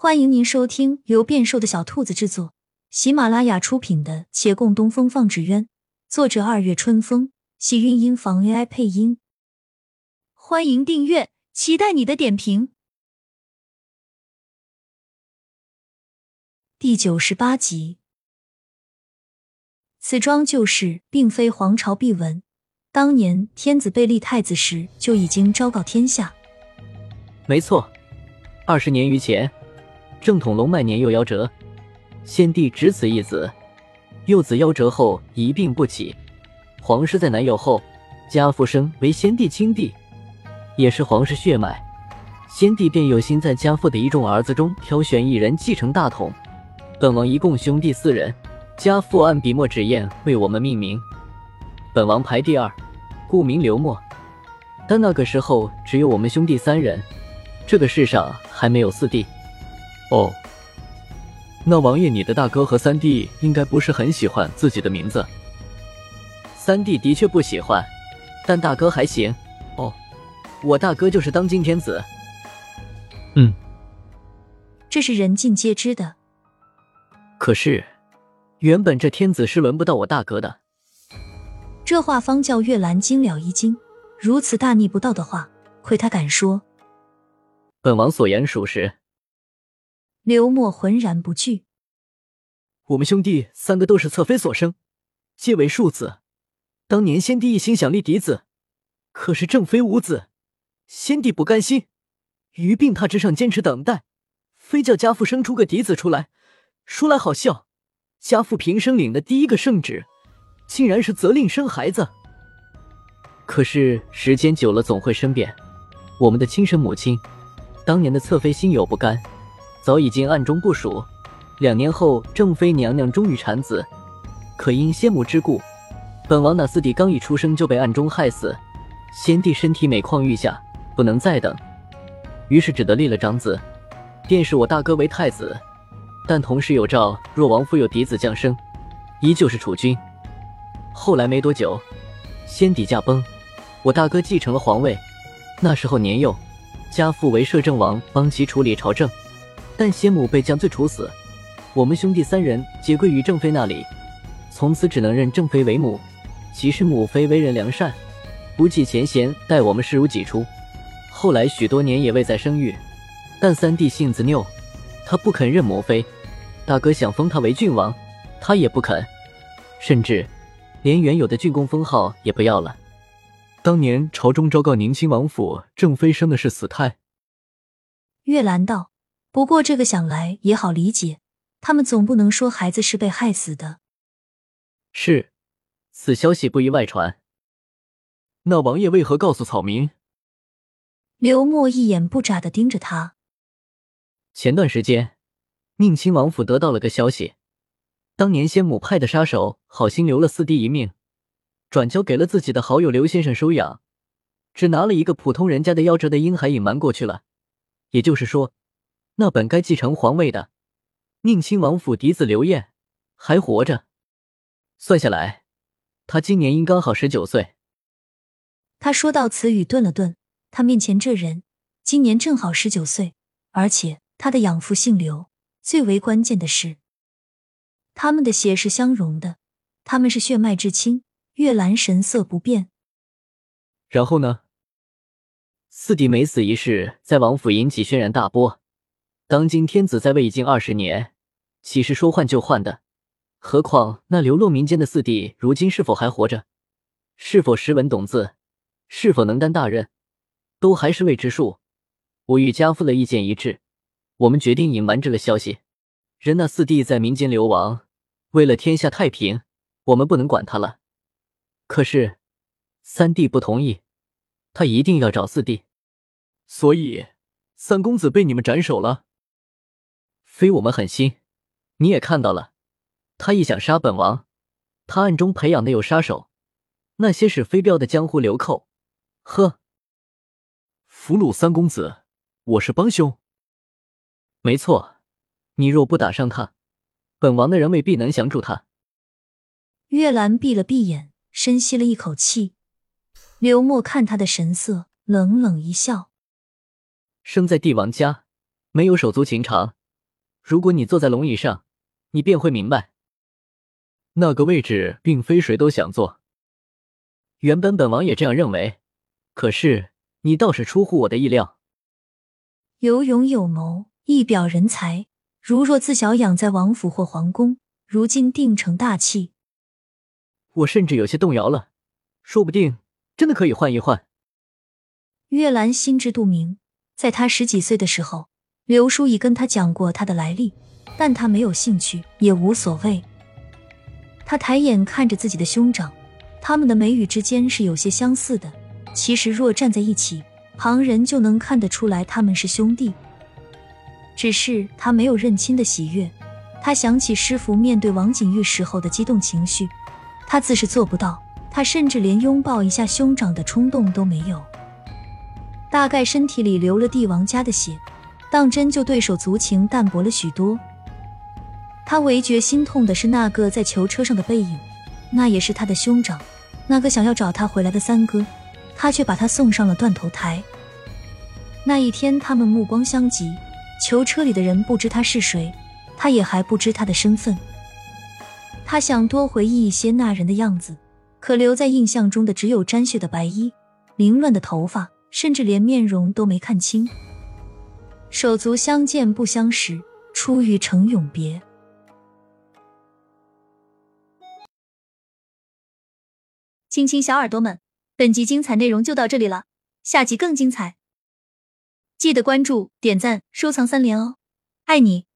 欢迎您收听由变瘦的小兔子制作、喜马拉雅出品的《且共东风放纸鸢》，作者二月春风，喜韵音房 AI 配音。欢迎订阅，期待你的点评。第九十八集，此桩旧事并非皇朝秘闻，当年天子被立太子时就已经昭告天下。没错，二十年余前。正统龙脉年幼夭折，先帝只此一子，幼子夭折后一病不起，皇室在男幼后，家父生为先帝亲弟，也是皇室血脉，先帝便有心在家父的一众儿子中挑选一人继承大统。本王一共兄弟四人，家父按笔墨纸砚为我们命名，本王排第二，故名刘墨。但那个时候只有我们兄弟三人，这个世上还没有四弟。哦，那王爷，你的大哥和三弟应该不是很喜欢自己的名字。三弟的确不喜欢，但大哥还行。哦，我大哥就是当今天子。嗯，这是人尽皆知的。可是，原本这天子是轮不到我大哥的。这话方叫月兰惊了一惊，如此大逆不道的话，亏他敢说。本王所言属实。刘默浑然不惧。我们兄弟三个都是侧妃所生，皆为庶子。当年先帝一心想立嫡子，可是正妃无子，先帝不甘心，于病榻之上坚持等待，非叫家父生出个嫡子出来。说来好笑，家父平生领的第一个圣旨，竟然是责令生孩子。可是时间久了总会生变，我们的亲生母亲，当年的侧妃心有不甘。早已经暗中部署，两年后正妃娘娘终于产子，可因先母之故，本王那四弟刚一出生就被暗中害死。先帝身体每况愈下，不能再等，于是只得立了长子，便是我大哥为太子。但同时有诏，若王府有嫡子降生，依旧是储君。后来没多久，先帝驾崩，我大哥继承了皇位。那时候年幼，家父为摄政王，帮其处理朝政。但先母被降罪处死，我们兄弟三人皆归于正妃那里，从此只能认正妃为母。其实母妃为人良善，不计前嫌，待我们视如己出。后来许多年也未再生育，但三弟性子拗，他不肯认母妃。大哥想封他为郡王，他也不肯，甚至连原有的郡公封号也不要了。当年朝中昭告宁亲王府，正妃生的是死胎。月兰道。不过这个想来也好理解，他们总不能说孩子是被害死的。是，此消息不宜外传。那王爷为何告诉草民？刘默一眼不眨的盯着他。前段时间，宁亲王府得到了个消息，当年仙母派的杀手好心留了四弟一命，转交给了自己的好友刘先生收养，只拿了一个普通人家的夭折的婴孩隐瞒过去了。也就是说。那本该继承皇位的宁亲王府嫡子刘晏还活着，算下来，他今年应刚好十九岁。他说到此语，顿了顿。他面前这人今年正好十九岁，而且他的养父姓刘。最为关键的是，他们的血是相融的，他们是血脉至亲。月兰神色不变。然后呢？四弟没死一事在王府引起轩然大波。当今天子在位已经二十年，岂是说换就换的？何况那流落民间的四弟，如今是否还活着？是否识文懂字？是否能担大任？都还是未知数。我与家父的意见一致，我们决定隐瞒这个消息。任那四弟在民间流亡，为了天下太平，我们不能管他了。可是三弟不同意，他一定要找四弟，所以三公子被你们斩首了。非我们狠心，你也看到了，他一想杀本王，他暗中培养的有杀手，那些是飞镖的江湖流寇。呵，俘虏三公子，我是帮凶。没错，你若不打伤他，本王的人未必能降住他。月兰闭了闭眼，深吸了一口气。刘默看他的神色，冷冷一笑：“生在帝王家，没有手足情长。”如果你坐在龙椅上，你便会明白，那个位置并非谁都想坐。原本本王也这样认为，可是你倒是出乎我的意料。有勇有谋，一表人才，如若自小养在王府或皇宫，如今定成大器。我甚至有些动摇了，说不定真的可以换一换。月兰心知肚明，在她十几岁的时候，刘叔已跟他讲过他的来历，但他没有兴趣，也无所谓。他抬眼看着自己的兄长，他们的眉宇之间是有些相似的。其实若站在一起，旁人就能看得出来他们是兄弟。只是他没有认亲的喜悦，他想起师傅面对王景玉时候的激动情绪。他自是做不到，他甚至连拥抱一下兄长的冲动都没有。大概身体里流了帝王家的血，当真就对手足情淡薄了许多。他唯觉心痛的是那个在囚车上的背影，那也是他的兄长，那个想要找他回来的三哥，他却把他送上了断头台。那一天，他们目光相及，囚车里的人不知他是谁，他也还不知他的身份。他想多回忆一些那人的样子，可留在印象中的只有沾血的白衣、凌乱的头发，甚至连面容都没看清。手足相见不相识，初遇成永别。亲亲小耳朵们，本集精彩内容就到这里了，下集更精彩，记得关注、点赞、收藏三连哦，爱你！